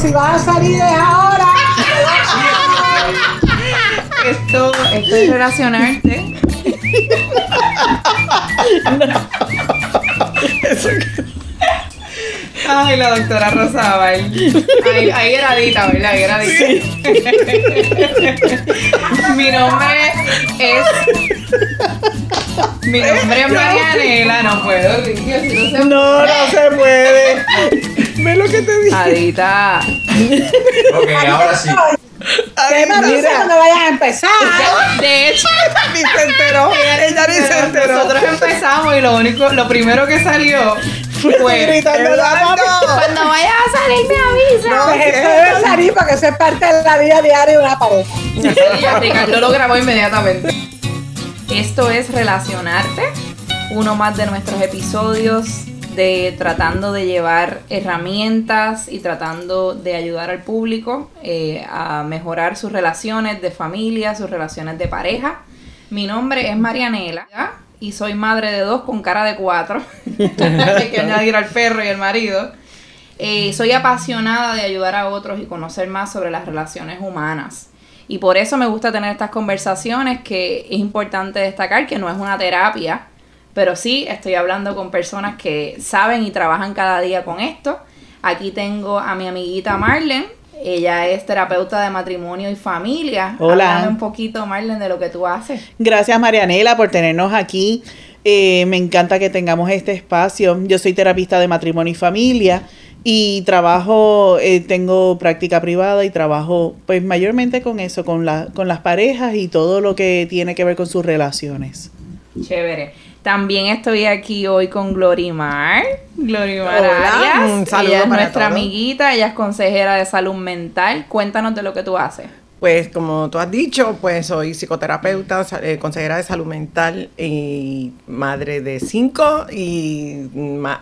si vas a salir es ahora. Esto, esto es relacionarte. Ay, la doctora Rosabal. Ahí, ahí era Dita, ¿verdad? Ahí era Dita. Mi nombre es. Mi nombre es Marianela, no puedo. Dios, no se No, no se puede. Ve lo que te dije. Adita. Ok, ahora sí. ¿Qué me dice mira. cuando vayas a empezar? De hecho, Ni se enteró. Ella ni se enteró. nosotros empezamos y lo único, lo primero que salió fue. Gritando. Cuando vayas a salir me avisa. Pues eso debe salir porque eso es parte de la vida diaria de una pareja. Y Ricardo lo grabó inmediatamente. Esto es Relacionarte, uno más de nuestros episodios de tratando de llevar herramientas y tratando de ayudar al público eh, a mejorar sus relaciones de familia, sus relaciones de pareja. Mi nombre es Marianela y soy madre de dos con cara de cuatro. Hay que añadir al perro y al marido. Eh, soy apasionada de ayudar a otros y conocer más sobre las relaciones humanas. Y por eso me gusta tener estas conversaciones que es importante destacar que no es una terapia, pero sí estoy hablando con personas que saben y trabajan cada día con esto. Aquí tengo a mi amiguita Marlen. Ella es terapeuta de matrimonio y familia. Hola. Háblame un poquito, Marlen, de lo que tú haces. Gracias Marianela por tenernos aquí. Eh, me encanta que tengamos este espacio. Yo soy terapista de matrimonio y familia y trabajo, eh, tengo práctica privada y trabajo pues mayormente con eso, con, la, con las parejas y todo lo que tiene que ver con sus relaciones. Chévere. También estoy aquí hoy con Glorimar. Glorimar Hola, Arias. un saludo ella es para nuestra todos. amiguita, ella es consejera de salud mental. Cuéntanos de lo que tú haces. Pues como tú has dicho, pues soy psicoterapeuta, eh, consejera de salud mental y madre de cinco y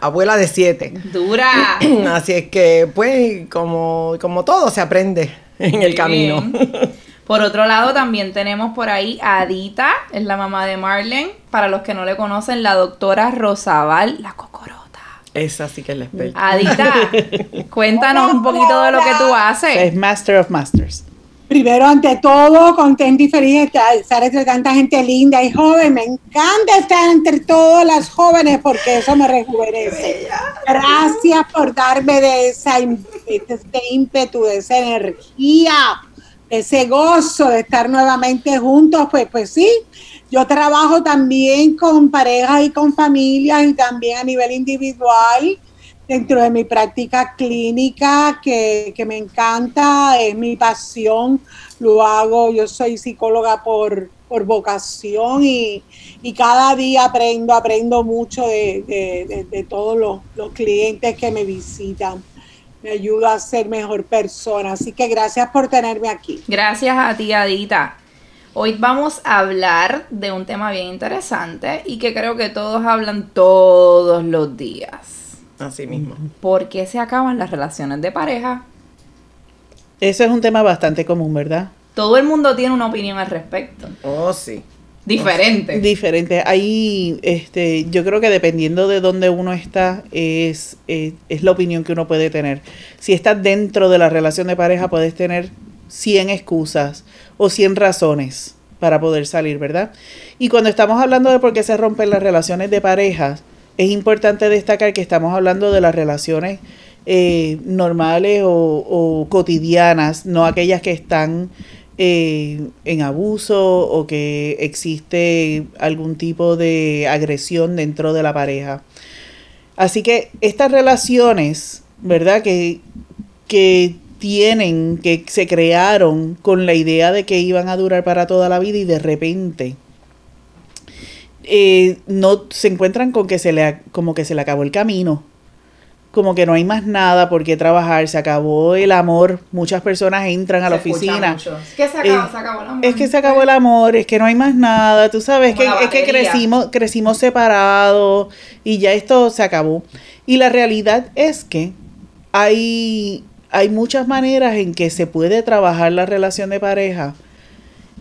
abuela de siete. Dura. Así es que pues como, como todo se aprende en el camino. Bien. Por otro lado, también tenemos por ahí a Adita, es la mamá de Marlene. Para los que no le conocen, la doctora Rosabal, la cocorota. Esa sí que es la experta. Adita, cuéntanos un poquito de lo que tú Es haces. Master of Masters. Primero, ante todo, contenta y feliz de estar, entre tanta gente linda y joven. Me encanta estar entre todas las jóvenes porque eso me rejuvenece. Gracias por darme de esa de ímpetu, de esa energía, ese gozo de estar nuevamente juntos. Pues, pues sí, yo trabajo también con parejas y con familias y también a nivel individual dentro de mi práctica clínica que, que me encanta, es mi pasión, lo hago, yo soy psicóloga por, por vocación y, y cada día aprendo, aprendo mucho de, de- de- de todos los, los clientes que me visitan. Me ayuda a ser mejor persona. Así que gracias por tenerme aquí. Gracias a ti, Adita. Hoy vamos a hablar de un tema bien interesante y que creo que todos hablan todos los días. Así mismo. ¿Por qué se acaban las relaciones de pareja? Eso es un tema bastante común, ¿verdad? Todo el mundo tiene una opinión al respecto. Oh, sí. Diferente. Diferente. Ahí, este, yo creo que dependiendo de dónde uno está, es, es la opinión que uno puede tener. Si estás dentro de la relación de pareja, puedes tener 100 excusas o 100 razones para poder salir, ¿verdad? Y cuando estamos hablando de por qué se rompen las relaciones de pareja, es importante destacar que estamos hablando de las relaciones eh, normales o, o cotidianas, no aquellas que están eh, en abuso o que existe algún tipo de agresión dentro de la pareja. Así que estas relaciones, ¿verdad? Que, que tienen, que se crearon con la idea de que iban a durar para toda la vida y de repente eh, no se encuentran con que se le como que se le acabó el camino como que no hay más nada por qué trabajar, se acabó el amor, muchas personas entran a la oficina. mucho. Es que se acabó, Eh, se acabó el amor. Es que se acabó el amor, es que no hay más nada, tú sabes, que, es que crecimos, crecimos separados y ya esto se acabó. Y la realidad es que hay, hay muchas maneras en que se puede trabajar la relación de pareja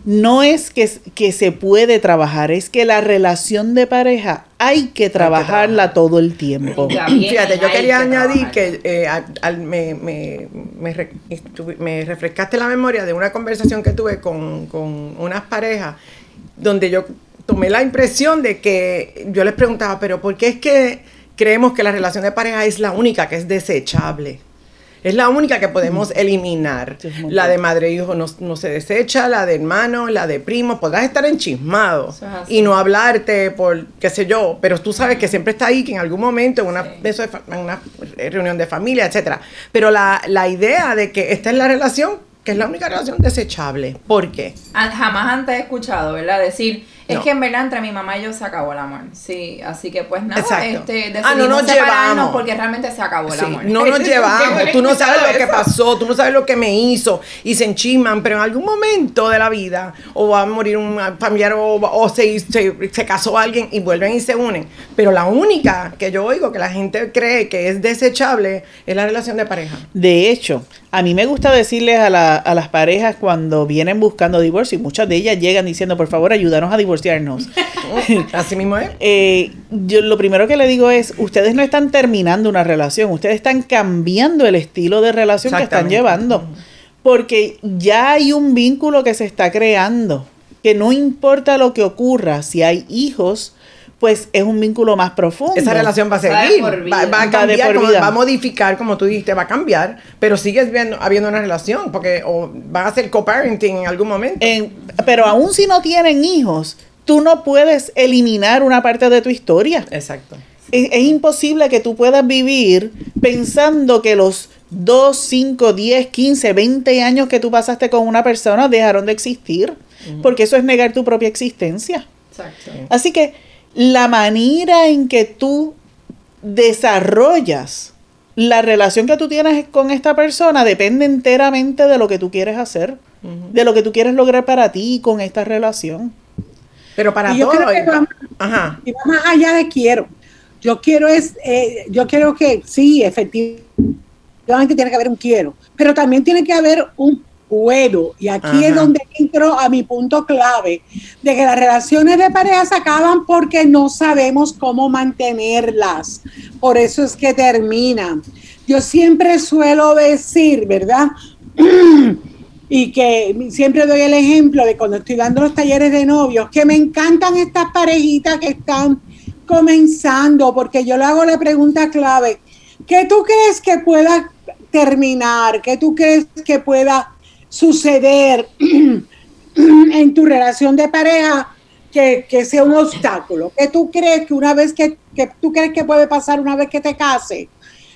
no es que, que se puede trabajar, es que la relación de pareja hay que trabajarla todo el tiempo. Fíjate, yo quería añadir que eh, al, me, me, me, refrescaste la memoria de una conversación que tuve con, con unas parejas donde yo tomé la impresión de que yo les preguntaba, pero ¿por qué es que creemos que la relación de pareja es la única que es desechable? Es la única que podemos eliminar. La de madre e hijo no, se desecha, la de hermano, la de primo. Podrás estar enchismado y no hablarte por, qué sé yo, pero tú sabes que siempre está ahí, que en algún momento, en una, una reunión de familia, etcétera. Pero la, la idea de que esta es la relación, que es la única relación desechable. ¿Por qué? Jamás antes he escuchado, ¿verdad? Decir es que en verdad entre mi mamá y yo se acabó el amor. Sí, así que pues nada, este, decidimos ah, no nos llevamos porque realmente se acabó el amor. No nos llevamos, tú no sabes lo que pasó, tú no sabes lo que me hizo y se enchiman, pero en algún momento de la vida o va a morir un familiar o, se, se, se, casó alguien y vuelven y se unen. Pero la única que yo oigo que la gente cree que es desechable es la relación de pareja. De hecho, a mí me gusta decirles a, la, a las parejas cuando vienen buscando divorcio y muchas de ellas llegan diciendo, por favor, ayúdanos a divorciarnos. Así mismo es. Eh, yo lo primero que le digo es, ustedes no están terminando una relación, ustedes están cambiando el estilo de relación que están llevando. Porque ya hay un vínculo que se está creando, que no importa lo que ocurra, si hay hijos, pues es un vínculo más profundo. Esa relación va a seguir, va, a cambiar, va a modificar, como tú dijiste, va a cambiar, pero sigues viendo, habiendo una relación, porque o van a ser co-parenting en algún momento. pero aún si no tienen hijos, tú no puedes eliminar una parte de tu historia. Exacto. Es, imposible que tú puedas vivir pensando que los 2, 5, 10, 15, 20 años que tú pasaste con una persona dejaron de existir, porque eso es negar tu propia existencia. Exacto. Así que la manera en que tú desarrollas la relación que tú tienes con esta persona depende enteramente de lo que tú quieres hacer, de lo que tú quieres lograr para ti con esta relación. Pero para y yo todo. que va, Ajá. Y va más allá de quiero. Yo quiero es, eh, yo quiero que sí, efectivamente tiene que haber un quiero, pero también tiene que haber un puedo. Y aquí es donde entro a mi punto clave, de que las relaciones de pareja se acaban porque no sabemos cómo mantenerlas. Por eso es que terminan. Yo siempre suelo decir, ¿verdad? y que siempre doy el ejemplo de cuando estoy dando los talleres de novios, que me encantan estas parejitas que están comenzando, porque yo le hago la pregunta clave, ¿qué tú crees que pueda terminar? ¿Qué tú crees que pueda suceder en tu relación de pareja que, sea un obstáculo? ¿Qué tú crees que una vez que, tú crees que puede pasar una vez que te cases?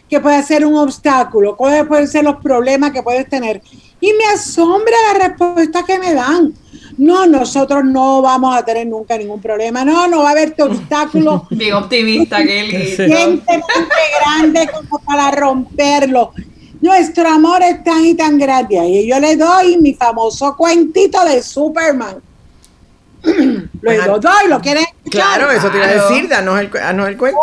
Que puede ser un obstáculo, cuáles pueden ser los problemas que puedes tener. Y me asombra la respuesta que me dan. No, nosotros no vamos a tener nunca ningún problema. No, no va a haber obstáculo. Bien optimista que él. grande como para romperlo. Nuestro amor es tan y tan grande. Y yo le doy mi famoso cuentito de Superman. lo doy, ¿lo quieren Claro, eso te iba a decir, danos el, el cuento.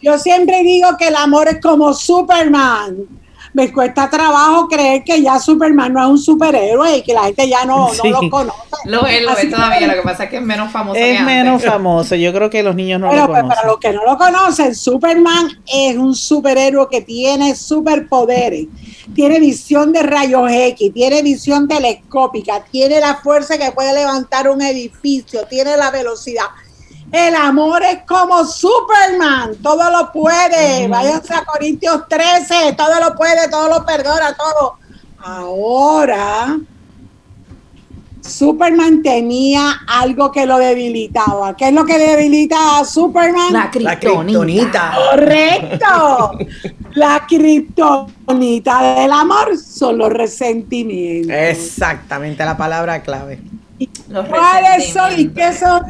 Yo siempre digo que el amor es como Superman me cuesta trabajo creer que ya Superman no es un superhéroe y que la gente ya no, no lo conoce. Lo es, lo es todavía, lo que pasa es que es menos famoso. Es menos famoso, yo creo que los niños no lo pues, conocen. Pero para los que no lo conocen, Superman es un superhéroe que tiene superpoderes, tiene visión de rayos X, tiene visión telescópica, tiene la fuerza que puede levantar un edificio, tiene la velocidad el amor es como Superman, todo lo puede. Váyanse a Corintios 13, todo lo puede, todo lo perdona, todo. Ahora, Superman tenía algo que lo debilitaba. ¿Qué es lo que debilita a Superman? La kriptonita. Correcto. La kriptonita del amor son los resentimientos. Exactamente, la palabra clave. ¿Cuáles son y qué son,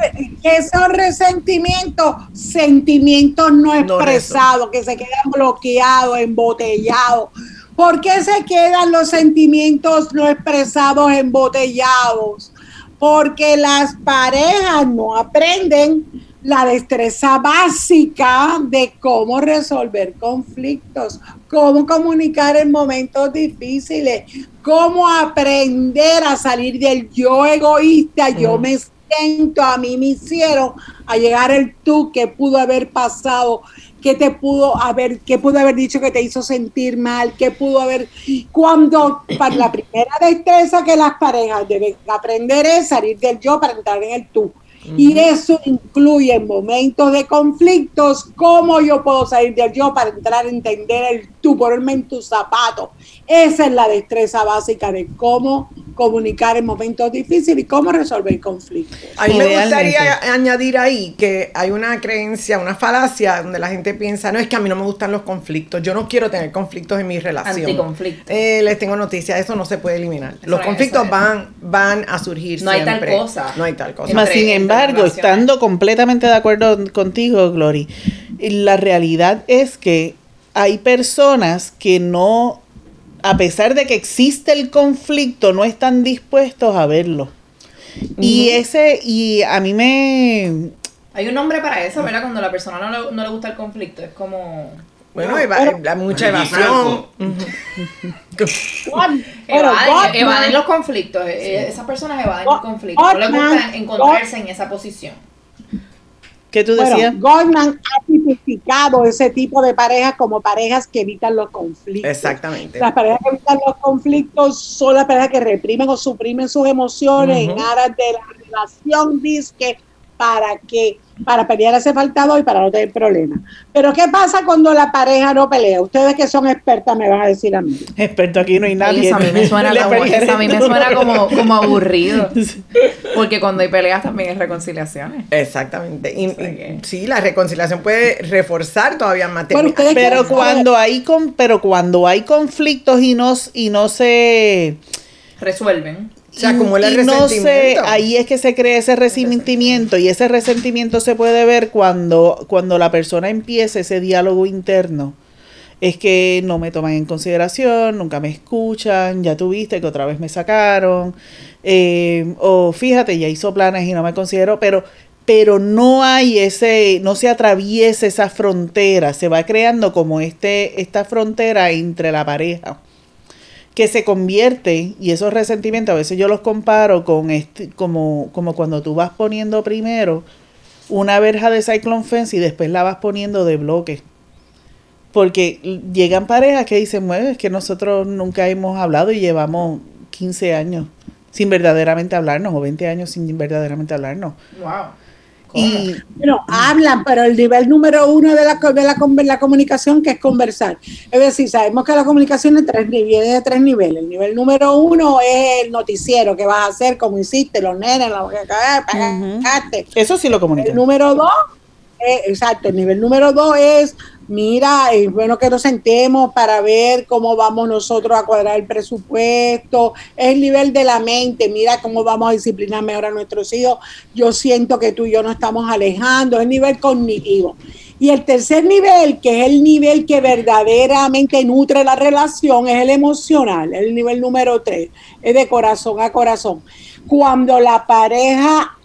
qué son resentimientos? Sentimientos no expresados, que se quedan bloqueados, embotellados. ¿Por qué se quedan los sentimientos no expresados embotellados? Porque las parejas no aprenden la destreza básica de cómo resolver conflictos, cómo comunicar en momentos difíciles, cómo aprender a salir del yo egoísta, yo me siento, a mí me hicieron, a llegar el tú que pudo haber pasado, que te pudo haber, que pudo haber dicho que te hizo sentir mal, que pudo haber, cuando para la primera destreza que las parejas deben aprender es salir del yo para entrar en el tú. Y eso incluye en momentos de conflictos cómo yo puedo salir del yo para entrar a entender el tú, ponerme en tus zapatos. Esa es la destreza básica de cómo comunicar en momentos difíciles y cómo resolver conflictos. A mí me gustaría añadir ahí que hay una creencia, una falacia donde la gente piensa, no es que a mí no me gustan los conflictos, yo no quiero tener conflictos en mi relación. Anticonflicto. Eh, les tengo noticias, eso no se puede eliminar. los es, conflictos van, van a surgir No hay siempre. tal cosa. No hay tal cosa. Sin embargo, estando completamente de acuerdo contigo, Glory, la realidad es que hay personas que no, a pesar de que existe el conflicto, no están dispuestos a verlo. Y ese, y a mí me, Hay un nombre para eso, ¿verdad? Cuando a la persona no le, no le gusta el conflicto. Es como. Bueno, eva- hay mucha evasión. Evaden, evaden los conflictos. eh, Esas personas evaden los conflictos. No les gusta encontrarse en esa posición. ¿Qué tú Bueno, decías? Goldman ha tipificado ese tipo de parejas como parejas que evitan los conflictos. Exactamente. Las parejas que evitan los conflictos son las parejas que reprimen o suprimen sus emociones en aras de la relación, disque, para que para pelear hace falta dos y para no tener problemas. Pero ¿qué pasa cuando la pareja no pelea? Ustedes que son expertas me van a decir a mí. Experto aquí no hay nadie. Eso a mí me suena, como, pelearé eso a mí me tú. suena como, como aburrido. Porque cuando hay peleas también hay reconciliaciones. Exactamente. Y, O sea que- y sí, la reconciliación puede reforzar todavía más. Bueno, Pero saber- cuando hay con, pero cuando hay conflictos y no, y no se Resuelven. Se acumula el y no resentimiento. ahí es que se crea ese resentimiento y ese resentimiento se puede ver cuando, cuando la persona empieza ese diálogo interno. Es que no me toman en consideración, nunca me escuchan, ya tuviste que otra vez me sacaron, eh, o fíjate, ya hizo planes y no me considero, pero, pero no hay ese, no se atraviesa esa frontera, se va creando como este, esta frontera entre la pareja que se convierte, y esos resentimientos a veces yo los comparo con este, como, como cuando tú vas poniendo primero una verja de cyclone fence y después la vas poniendo de bloque. Porque llegan parejas que dicen, bueno, es que nosotros nunca hemos hablado y llevamos 15 años sin verdaderamente hablarnos, o 20 años sin verdaderamente hablarnos. Wow. Y Bueno, hablan, pero el nivel número uno de la, de la, con- la comunicación que es conversar. Es decir, sabemos que la comunicación es tres, viene de tres niveles. El nivel número uno es el noticiero, que vas a hacer, como hiciste, los nenes, los que pagaste. eso sí lo comunican. El número dos, eh, exacto, el nivel número dos es, mira, es bueno que nos sentemos para ver cómo vamos nosotros a cuadrar el presupuesto, es el nivel de la mente, mira cómo vamos a disciplinar mejor a nuestros hijos, yo siento que tú y yo nos estamos alejando, es el nivel cognitivo. Y el tercer nivel, que es el nivel que verdaderamente nutre la relación, es el emocional, el nivel número tres, es de corazón a corazón. Cuando la pareja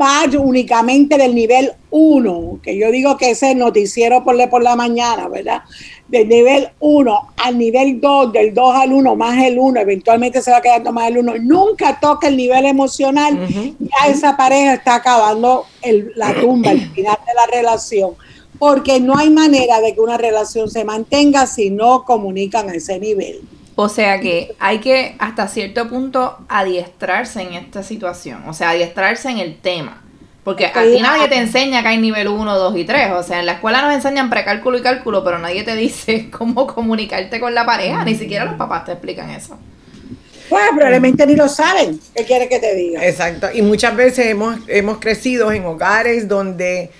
va únicamente del nivel 1, que yo digo que ese noticiero por, la- por la mañana, ¿verdad? Del nivel 1 al nivel 2, del 2 al 1, más el 1, eventualmente se va quedando más el 1, nunca toca el nivel emocional, ya esa pareja está acabando el- la tumba, el final de la relación. Porque no hay manera de que una relación se mantenga si no comunican a ese nivel. O sea que hay que hasta cierto punto adiestrarse en esta situación, o sea, adiestrarse en el tema. Porque a ti nadie te enseña que hay nivel 1, 2 y 3. O sea, en la escuela nos enseñan precálculo y cálculo, pero nadie te dice cómo comunicarte con la pareja. Ni siquiera los papás te explican eso. Pues probablemente ni lo saben. ¿Qué quiere que te diga? Exacto. Y muchas veces hemos, hemos crecido en hogares donde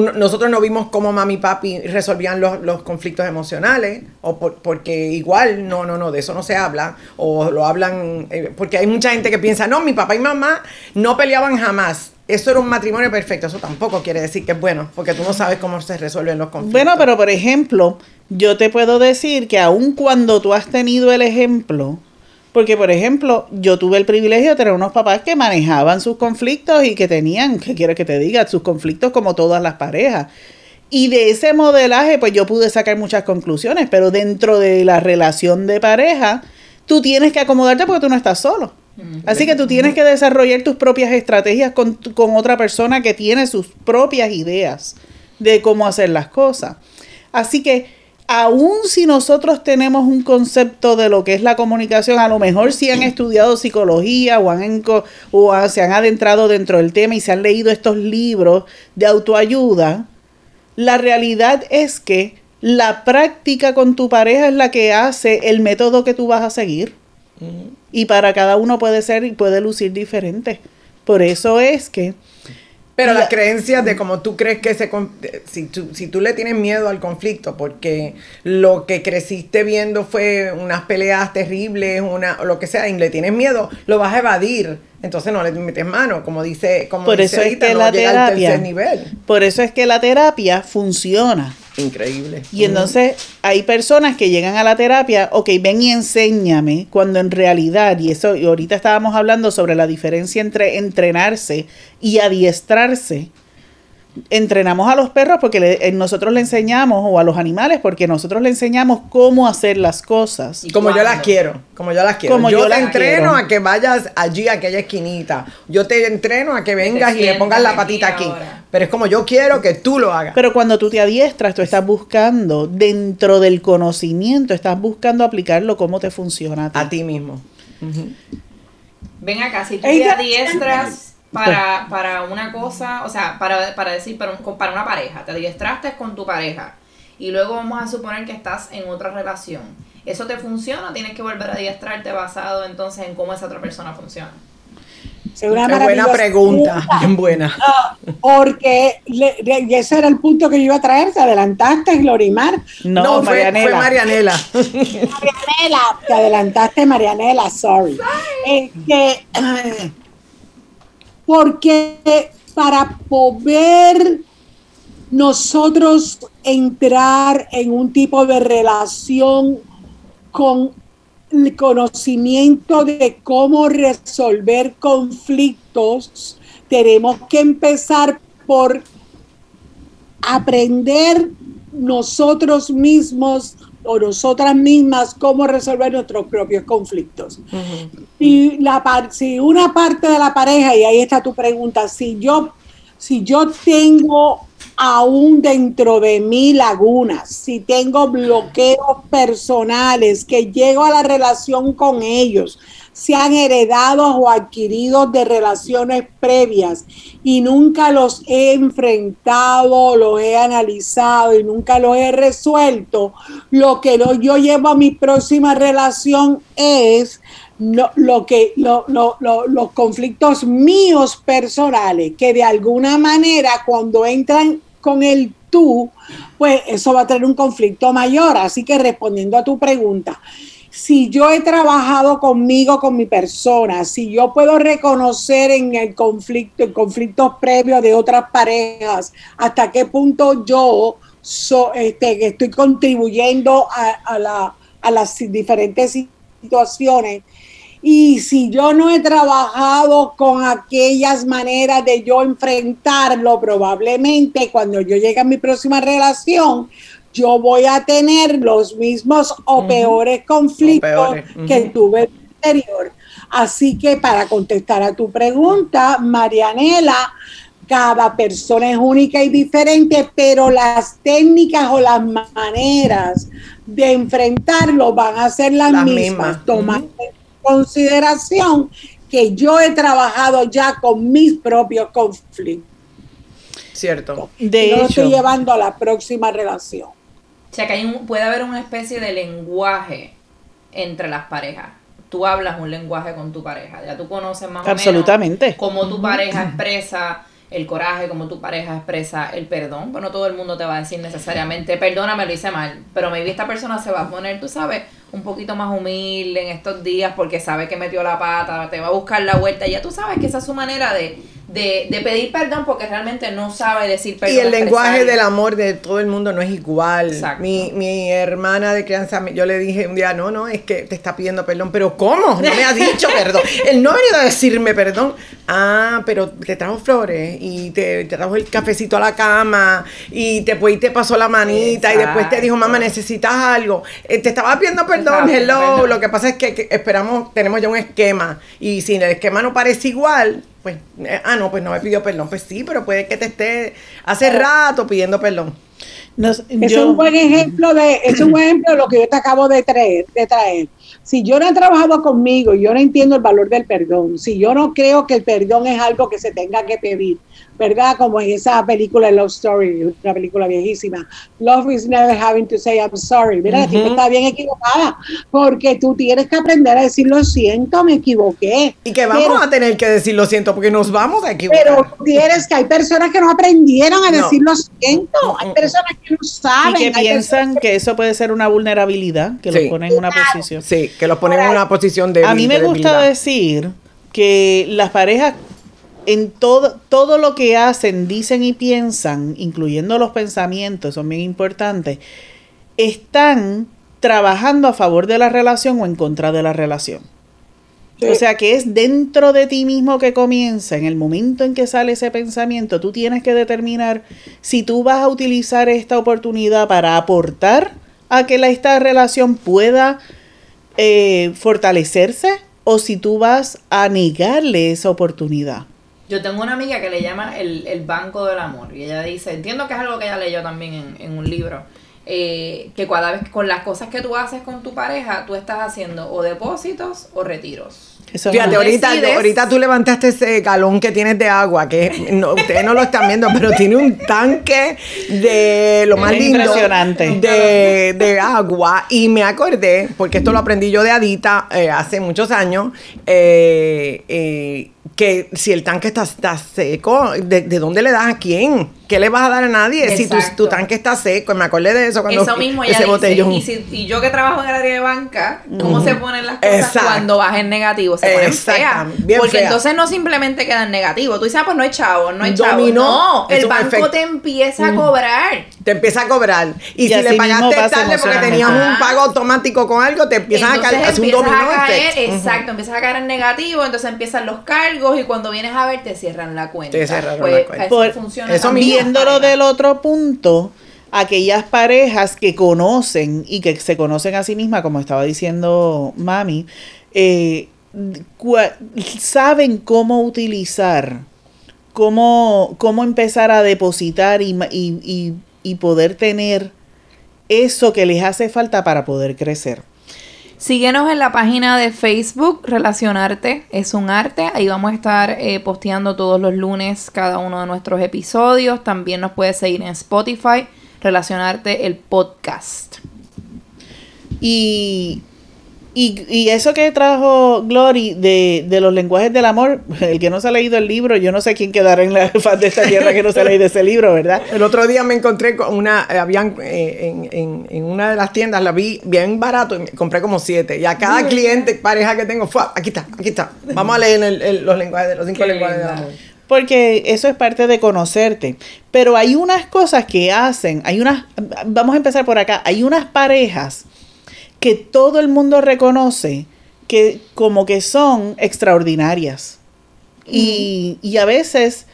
nosotros no vimos cómo mami y papi resolvían los, los conflictos emocionales, o por- porque igual, no, no, no, de eso no se habla, o lo hablan, eh, porque hay mucha gente que piensa, no, mi papá y mamá no peleaban jamás. Eso era un matrimonio perfecto. Eso tampoco quiere decir que es bueno, porque tú no sabes cómo se resuelven los conflictos. Bueno, pero por ejemplo, yo te puedo decir que aun cuando tú has tenido el ejemplo Porque, por ejemplo, yo tuve el privilegio de tener unos papás que manejaban sus conflictos y que tenían, ¿qué quiero que te diga? Sus conflictos como todas las parejas. Y de ese modelaje, pues yo pude sacar muchas conclusiones, pero dentro de la relación de pareja, tú tienes que acomodarte porque tú no estás solo. Así que tú tienes que desarrollar tus propias estrategias con, con otra persona que tiene sus propias ideas de cómo hacer las cosas. Así que aún si nosotros tenemos un concepto de lo que es la comunicación, a lo mejor si han estudiado psicología o, han, o se han adentrado dentro del tema y se han leído estos libros de autoayuda, la realidad es que la práctica con tu pareja es la que hace el método que tú vas a seguir. Y para cada uno puede ser y puede lucir diferente. Por eso es que pero las creencias de cómo tú crees que se... Si tú, si tú le tienes miedo al conflicto porque lo que creciste viendo fue unas peleas terribles, una, o lo que sea, y le tienes miedo, lo vas a evadir. Entonces no le metes mano, como dice, como por dice eso es que la terapia, nivel. Por eso es que la terapia funciona. Increíble. Y entonces hay personas que llegan a la terapia, ok, ven y enséñame, cuando en realidad, y eso, y ahorita estábamos hablando sobre la diferencia entre entrenarse y adiestrarse entrenamos a los perros porque eh, nosotros le enseñamos, o a los animales porque nosotros le enseñamos cómo hacer las cosas. Como yo las quiero, como yo las quiero. Como yo, te entreno a que vayas allí a aquella esquinita. Yo te entreno a que vengas y le pongas la patita aquí. Pero es como yo quiero que tú lo hagas. Pero cuando tú te adiestras, tú estás buscando, dentro del conocimiento, estás buscando aplicarlo cómo te funciona a ti, mismo. Ven acá, si tú te adiestras para, para una cosa, o sea, para, para decir, para, un, para una pareja, te adiestraste con tu pareja y luego vamos a suponer que estás en otra relación. ¿Eso te funciona? ¿Tienes que volver a adiestrarte basado entonces en cómo esa otra persona funciona? Qué buena pregunta, bien buena. Ah, porque y ese era el punto que yo iba a traer, te adelantaste, Glorimar. No, no fue, Marianela. Fue Marianela. Marianela, te adelantaste, Marianela, sorry. que porque para poder nosotros entrar en un tipo de relación con el conocimiento de cómo resolver conflictos, tenemos que empezar por aprender nosotros mismos o nosotras mismas cómo resolver nuestros propios conflictos. y la, si una parte de la pareja, y ahí está tu pregunta, si yo, si yo tengo aún dentro de mí lagunas, si tengo bloqueos personales, que llego a la relación con ellos, sean heredados o adquiridos de relaciones previas y nunca los he enfrentado, los he analizado y nunca los he resuelto, lo que yo llevo a mi próxima relación es lo que los conflictos míos personales que de alguna manera cuando entran con el tú, pues eso va a tener un conflicto mayor. Así que respondiendo a tu pregunta, si yo he trabajado conmigo, con mi persona, si yo puedo reconocer en el conflicto, en conflictos previos de otras parejas, hasta qué punto yo este, estoy contribuyendo a, a las diferentes situaciones. Y si yo no he trabajado con aquellas maneras de yo enfrentarlo, probablemente cuando yo llegue a mi próxima relación, yo voy a tener los mismos o peores conflictos que tuve anterior. Así que para contestar a tu pregunta, Marianela, cada persona es única y diferente, pero las técnicas o las maneras de enfrentarlo van a ser las, mismas, tomando en consideración que yo he trabajado ya con mis propios conflictos. Cierto. De y lo estoy llevando a la próxima relación. O sea, que hay un, puede haber una especie de lenguaje entre las parejas. Tú hablas un lenguaje con tu pareja, ya tú conoces más Absolutamente. o menos cómo tu pareja expresa el coraje, cómo tu pareja expresa el perdón. Bueno, todo el mundo te va a decir necesariamente, perdóname, lo hice mal, pero maybe esta persona se va a poner, tú sabes, un poquito más humilde en estos días porque sabe que metió la pata, te va a buscar la vuelta, ya tú sabes que esa es su manera de, de, de pedir perdón porque realmente no sabe decir perdón. Y el lenguaje del amor de todo el mundo no es igual. Exacto. Mi, mi hermana de crianza, yo le dije un día, no, no, es que te está pidiendo perdón. Pero ¿cómo? No me ha dicho perdón. Él no ha venido a decirme perdón. Ah, pero te trajo flores y te, te trajo el cafecito a la cama y después te pasó la manita y después te dijo, mamá, necesitas algo. Eh, te estaba pidiendo perdón, hello. perdón. Lo que pasa es que, que esperamos, tenemos ya un esquema y si el esquema no parece igual, pues, eh, ah, no, pues no me pidió perdón. Pues sí, pero puede que te esté hace rato pidiendo perdón. Nos- Es yo- un buen ejemplo de, es un buen ejemplo de lo que yo te acabo de traer, de traer. Si yo no he trabajado conmigo, yo no entiendo el valor del perdón. Si yo no creo que el perdón es algo que se tenga que pedir, ¿verdad? Como en esa película Love Story, una película viejísima. Love is never having to say I'm sorry. Mira, la tipa está bien equivocada, porque tú tienes que aprender a decir lo siento, me equivoqué. Y que vamos Pero- a tener que decir lo siento porque nos vamos a equivocar. Pero tienes que hay personas que no aprendieron a No. decir lo siento, hay personas que no y saben. que hay piensan que eso puede ser una vulnerabilidad, que Sí. los ponen en una Claro. posición. sí, que los ponen en una posición de A mí me de gusta decir que las parejas en todo, todo lo que hacen, dicen y piensan, incluyendo los pensamientos, son bien importantes, están trabajando a favor de la relación o en contra de la relación. Sí. O sea que es dentro de ti mismo que comienza, en el momento en que sale ese pensamiento, tú tienes que determinar si tú vas a utilizar esta oportunidad para aportar a que la, esta relación pueda eh, fortalecerse o si tú vas a negarle esa oportunidad. Yo tengo una amiga que le llama el, el banco del amor y ella dice, entiendo que es algo que ella leyó también en, en un libro, eh, que cada vez con las cosas que tú haces con tu pareja, tú estás haciendo o depósitos o retiros. Eso Fíjate, no- ahorita, decides- ahorita tú levantaste ese galón que tienes de agua, que no, ustedes no lo están viendo, pero tiene un tanque de lo más Es lindo impresionante. De, de agua. Y me acordé, porque esto lo aprendí yo de Adita eh, hace muchos años, eh, eh, que si el tanque está, está seco, ¿de, de dónde le das a quién? ¿Qué le vas a dar a nadie si tu, tu tanque está seco? Me acordé de eso cuando Eso mismo ese dice, botellón. y, si- y yo que trabajo en el área de banca, ¿cómo se ponen las cosas Exacto. cuando vas en negativo? Se ponen feas. Porque fea. entonces no simplemente queda en negativo. Tú dices, ah, pues no hay chavo, no hay chavo. No, el banco efecto. te empieza a cobrar. te empieza a cobrar. Y, Y si le pagaste tarde porque tenías un pago automático con algo, te empiezan a caer, hace un dominó a caer, effect. exacto, empiezas a caer en negativo, entonces empiezan los cargos y cuando vienes a ver te cierran la cuenta. Te cerraron Pues, la cuenta. Eso Por- funciona eso Viéndolo del otro punto, aquellas parejas que conocen y que se conocen a sí mismas, como estaba diciendo Mami, eh, saben cómo utilizar, cómo, cómo empezar a depositar y, ma- y- y- y poder tener eso que les hace falta para poder crecer. Síguenos en la página de Facebook, Relacionarte es un arte. Ahí vamos a estar eh, posteando todos los lunes cada uno de nuestros episodios. También nos puedes seguir en Spotify, Relacionarte el podcast. Y, y, y eso que trajo Glory de, de los lenguajes del amor, el que no se ha leído el libro, yo no sé quién quedará en la faz de esta tierra que no se ha leído ese libro, ¿verdad? El otro día me encontré con una, eh, habían eh, en, en- en una de las tiendas, la vi bien barato y me compré como siete. Y a cada cliente, pareja que tengo, fue, aquí está, aquí está. Vamos a leer el- el- los lenguajes, de- los cinco Qué lenguajes del amor. Porque eso es parte de conocerte. Pero hay unas cosas que hacen, hay unas, vamos a empezar por acá, hay unas parejas que todo el mundo reconoce que como que son extraordinarias. Y, y a veces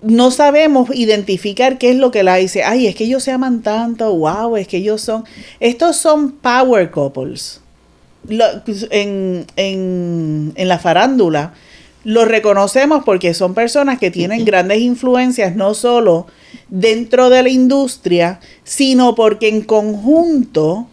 no sabemos identificar qué es lo que la dice. Ay, es que ellos se aman tanto, wow, es que ellos son... Estos son power couples. Lo- en, en, en la farándula los reconocemos porque son personas que tienen grandes influencias, no solo dentro de la industria, sino porque en conjunto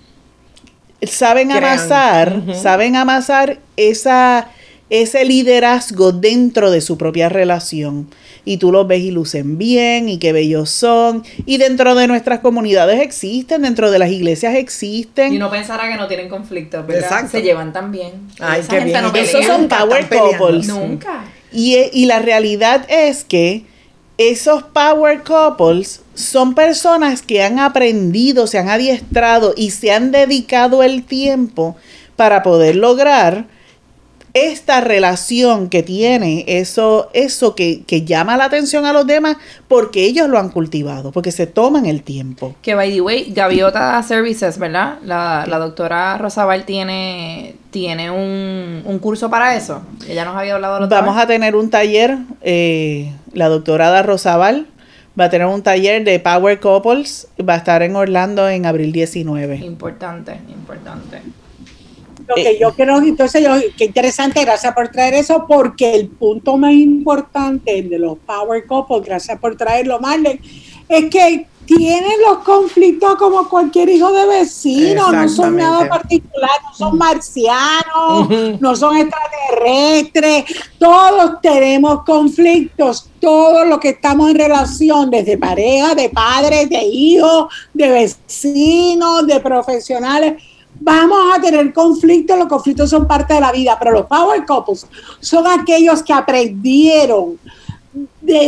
saben Crean. amasar, saben amasar esa, ese liderazgo dentro de su propia relación. Y tú los ves y lucen bien, y qué bellos son. Y dentro de nuestras comunidades existen, dentro de las iglesias existen. Y uno pensará que no tienen conflicto, ¿verdad? Exacto. Se llevan tan bien. Ay, Esa qué gente bien. no Esos son power couples. Nunca. Y, y la realidad es que esos power couples son personas que han aprendido, se han adiestrado y se han dedicado el tiempo para poder lograr esta relación que tiene, eso, eso que, que llama la atención a los demás, porque ellos lo han cultivado, porque se toman el tiempo. Que by the way, Gaviota Services, ¿verdad? La, la doctora Rosabal tiene, tiene un, un curso para eso. Ella nos había hablado Vamos vez. a tener un taller, eh, la doctora Rosabal va a tener un taller de Power Couples, va a estar en Orlando en abril 19. Importante, importante. Lo que yo creo, entonces, yo, qué interesante, gracias por traer eso, porque el punto más importante de los Power Couples, gracias por traerlo, Marlene, es que tienen los conflictos como cualquier hijo de vecino, no son nada particular, no son marcianos, no son extraterrestres, todos tenemos conflictos, todos los que estamos en relación, desde pareja, de padres, de hijos, de vecinos, de profesionales, vamos a tener conflictos, los conflictos son parte de la vida, pero los power couples son aquellos que aprendieron,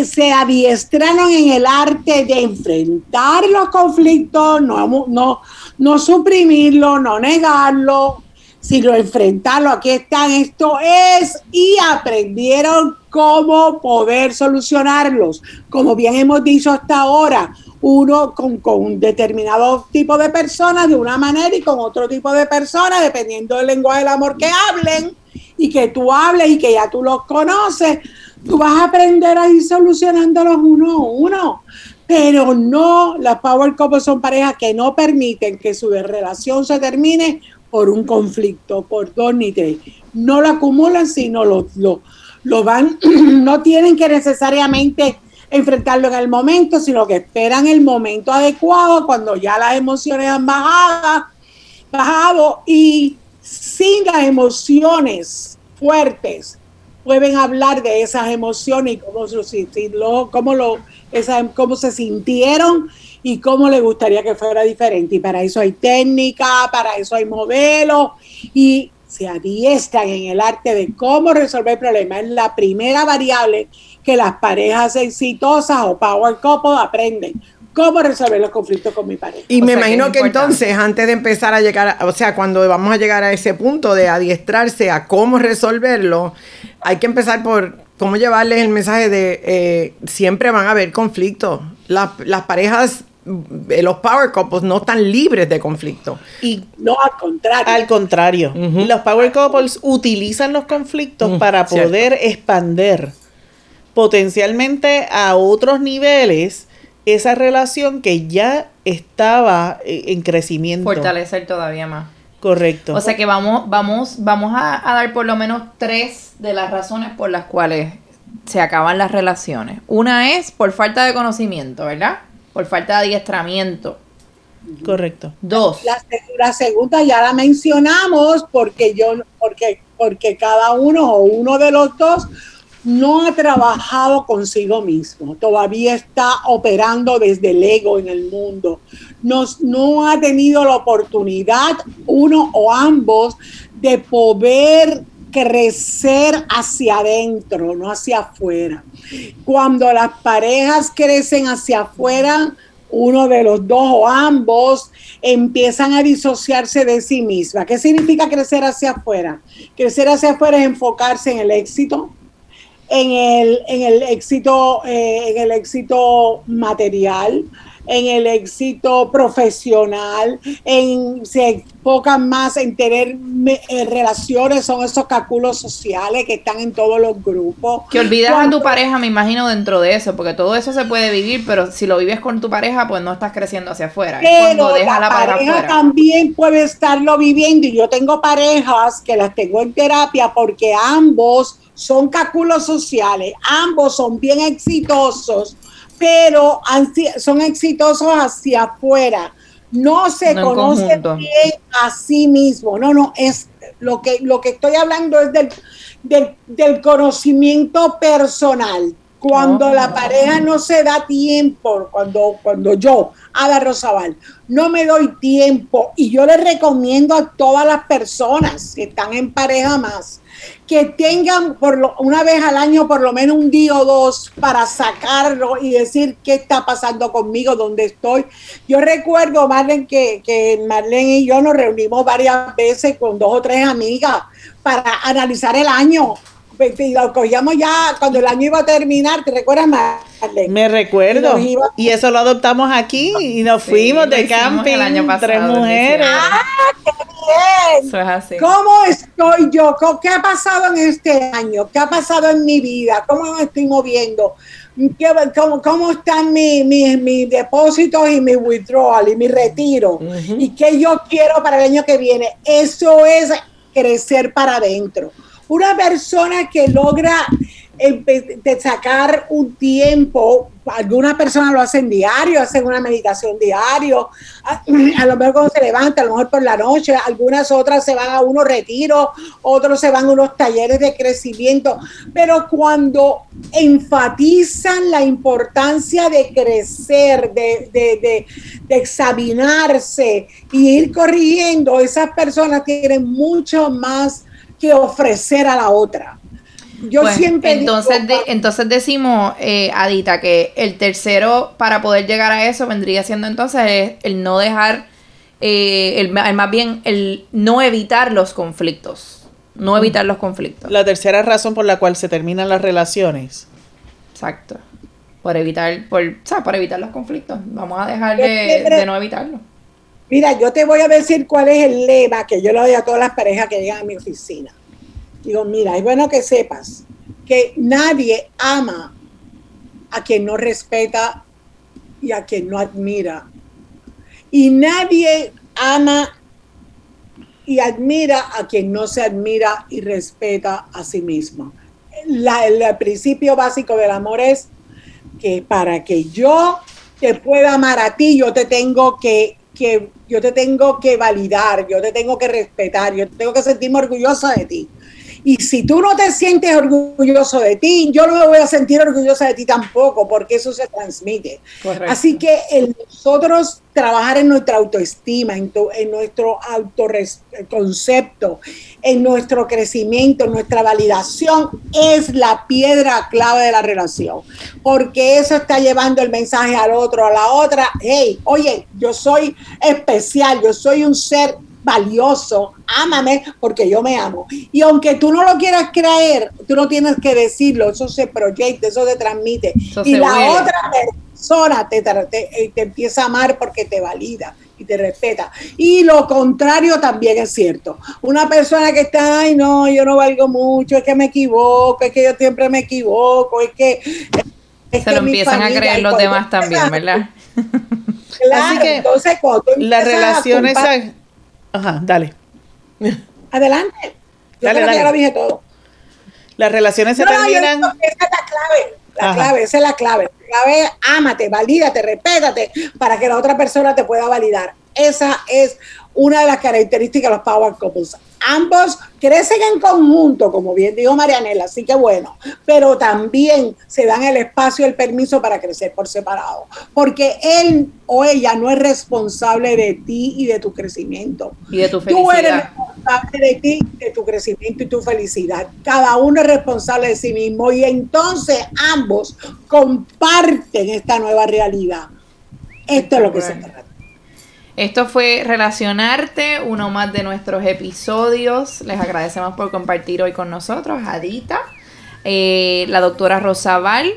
se adiestraron en el arte de enfrentar los conflictos, no, no, no suprimirlo, no negarlo, sino enfrentarlo. Aquí están, esto es, y aprendieron cómo poder solucionarlos. Como bien hemos dicho hasta ahora, uno con, con un determinado tipo de personas de una manera y con otro tipo de personas, dependiendo del lenguaje del amor que hablen y que tú hables y que ya tú los conoces, tú vas a aprender a ir solucionándolos uno a uno. Pero no, las power couples son parejas que no permiten que su relación se termine por un conflicto, por dos ni tres. No lo acumulan, sino lo, lo, lo van, no tienen que necesariamente enfrentarlo en el momento, sino que esperan el momento adecuado cuando ya las emociones han bajado, bajado y sin las emociones fuertes pueden hablar de esas emociones y cómo, cómo, lo, esa- cómo se sintieron y cómo les gustaría que fuera diferente. Y para eso hay técnica, para eso hay modelos y se adiestran en el arte de cómo resolver problemas. Es la primera variable que las parejas exitosas o power couple aprenden. Cómo resolver los conflictos con mi pareja. Y O me que imagino que, entonces, antes de empezar a llegar, a- o sea, cuando vamos a llegar a ese punto de adiestrarse a cómo resolverlo, hay que empezar por cómo llevarles el mensaje de eh, siempre van a haber conflictos. Las, las parejas, eh, los power couples no están libres de conflicto. Y No, al contrario. al contrario, los power couples utilizan los conflictos para cierto. poder expander potencialmente a otros niveles esa relación que ya estaba eh, en crecimiento. Fortalecer todavía más. Correcto. O sea que vamos, vamos, vamos a, a dar por lo menos tres de las razones por las cuales se acaban las relaciones. Una es por falta de conocimiento, ¿verdad? Por falta de adiestramiento. Correcto. Dos, La, la segunda ya la mencionamos porque yo, porque, porque cada uno o uno de los dos no ha trabajado consigo mismo, todavía está operando desde el ego en el mundo, Nos, no ha tenido la oportunidad, uno o ambos, de poder crecer hacia adentro, no hacia afuera. Cuando las parejas crecen hacia afuera, uno de los dos o ambos empiezan a disociarse de sí misma. ¿Qué significa crecer hacia afuera? Crecer hacia afuera es enfocarse en el éxito, en el, en el éxito, eh, en el éxito material, en el éxito profesional, en, se enfocan más en tener me- eh, relaciones, son esos cálculos sociales que están en todos los grupos. que olvidas a Cuando- tu pareja, me imagino, dentro de eso, porque todo eso se puede vivir, pero si lo vives con tu pareja, pues no estás creciendo hacia afuera. Pero cuando dejas la, la pareja pareja afuera. también puede estarlo viviendo y yo tengo parejas que las tengo en terapia porque ambos son cálculos sociales, ambos son bien exitosos, pero son exitosos hacia afuera. No se No en conocen conjunto. bien a sí mismo. No, no, es lo que, lo que estoy hablando es del, del, del conocimiento personal. Cuando la pareja no se da tiempo, cuando, cuando yo, Ada Rosabal, no me doy tiempo, y yo le recomiendo a todas las personas que están en pareja más, que tengan por lo- una vez al año por lo menos un día o dos para sacarlo y decir qué está pasando conmigo, dónde estoy. Yo recuerdo, Marlene, que, que Marlene y yo nos reunimos varias veces con dos o tres amigas para analizar el año. Y lo cogíamos ya cuando el año iba a terminar, ¿te recuerdas, Marlene? Me recuerdo. Y nos iba- Y eso lo adoptamos aquí y nos Sí, fuimos de camping. el año pasado, tres mujeres. diciembre. Bien. Eso es así. ¿Cómo estoy yo? ¿Cómo- ¿Qué ha pasado en este año? ¿Qué ha pasado en mi vida? ¿Cómo me estoy moviendo? ¿Qué- cómo, cómo están mis, mis, mis depósitos y mi withdrawal y mi retiro? ¿Y qué yo quiero para el año que viene? Eso es crecer para adentro. Una persona que logra de sacar un tiempo, algunas personas lo hacen diario, hacen una meditación diario, a, a lo mejor cuando se levanta, a lo mejor por la noche, algunas otras se van a unos retiros, otros se van a unos talleres de crecimiento, pero cuando enfatizan la importancia de crecer, de, de, de, de examinarse y ir corrigiendo, esas personas tienen mucho más que ofrecer a la otra. Yo Pues, siempre digo, entonces, de- entonces decimos, eh, Adita, que el tercero para poder llegar a eso vendría siendo entonces el no dejar, eh, el, el más bien el no evitar los conflictos. No evitar los conflictos. La tercera razón por la cual se terminan las relaciones. Exacto. Por evitar, por, o sea, por evitar los conflictos. Vamos a dejar de, de no evitarlo. Mira, yo te voy a decir cuál es el lema que yo le doy a todas las parejas que llegan a mi oficina. Digo, mira, es bueno que sepas que nadie ama a quien no respeta y a quien no admira. Y nadie ama y admira a quien no se admira y respeta a sí mismo. El principio básico del amor es que para que yo te pueda amar a ti, yo te tengo que, que yo te tengo que validar, yo te tengo que respetar, yo tengo que sentirme orgullosa de ti. Y si tú no te sientes orgulloso de ti, yo no me voy a sentir orgullosa de ti tampoco, porque eso se transmite. Correcto. Así que el nosotros trabajar en nuestra autoestima, en, tu- en nuestro autorreconcepto, en nuestro crecimiento, en nuestra validación, es la piedra clave de la relación. Porque eso está llevando el mensaje al otro, a la otra. Hey, oye, yo soy especial, yo soy un ser valioso, ámame porque yo me amo. Y aunque tú no lo quieras creer, tú no tienes que decirlo, eso se proyecta, eso se transmite. Eso y se la huele. otra persona te, te- eh, te empieza a amar porque te valida y te respeta. Y lo contrario también es cierto. Una persona que está, ay no, yo no valgo mucho, es que me equivoco, es que yo siempre me equivoco, es que... es Se que lo empiezan a creer los demás también, ¿verdad? Claro, Así que entonces cuando tú a culpar- Ajá, dale. Adelante. Yo Dale, creo que ya dale. lo dije todo. Las relaciones se No, no, yo terminan... digo que esa es la clave. La Ajá. clave, esa es la clave. La clave es ámate, valídate, respétate para que la otra persona te pueda validar. Esa es una de las características de los power couples. Ambos crecen en conjunto, como bien dijo Marianela, así que bueno, pero también se dan el espacio y el permiso para crecer por separado, porque él o ella no es responsable de ti y de tu crecimiento. Y de tu Tú eres felicidad. responsable de ti, de tu crecimiento y tu felicidad. Cada uno es responsable de sí mismo y entonces ambos comparten esta nueva realidad. Esto es lo que se trata. Esto fue Relacionarte, uno más de nuestros episodios. Les agradecemos por compartir hoy con nosotros, Adita, eh, la doctora Rosabal,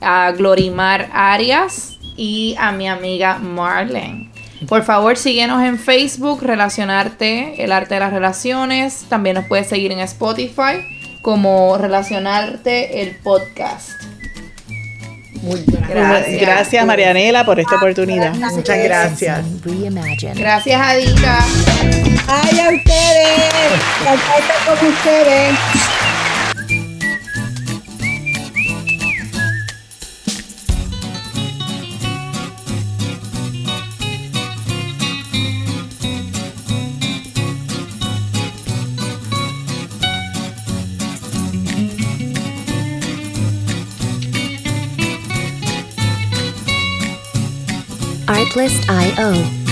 a Glorimar Arias y a mi amiga Marlene. Por favor, síguenos en Facebook, Relacionarte, el arte de las relaciones. También nos puedes seguir en Spotify como Relacionarte, el podcast. Muy. Gracias. Gracias, Marianela, por esta oportunidad. Muchas gracias. Gracias, Adita. Ay, a ustedes. Con ustedes. Checklist.io.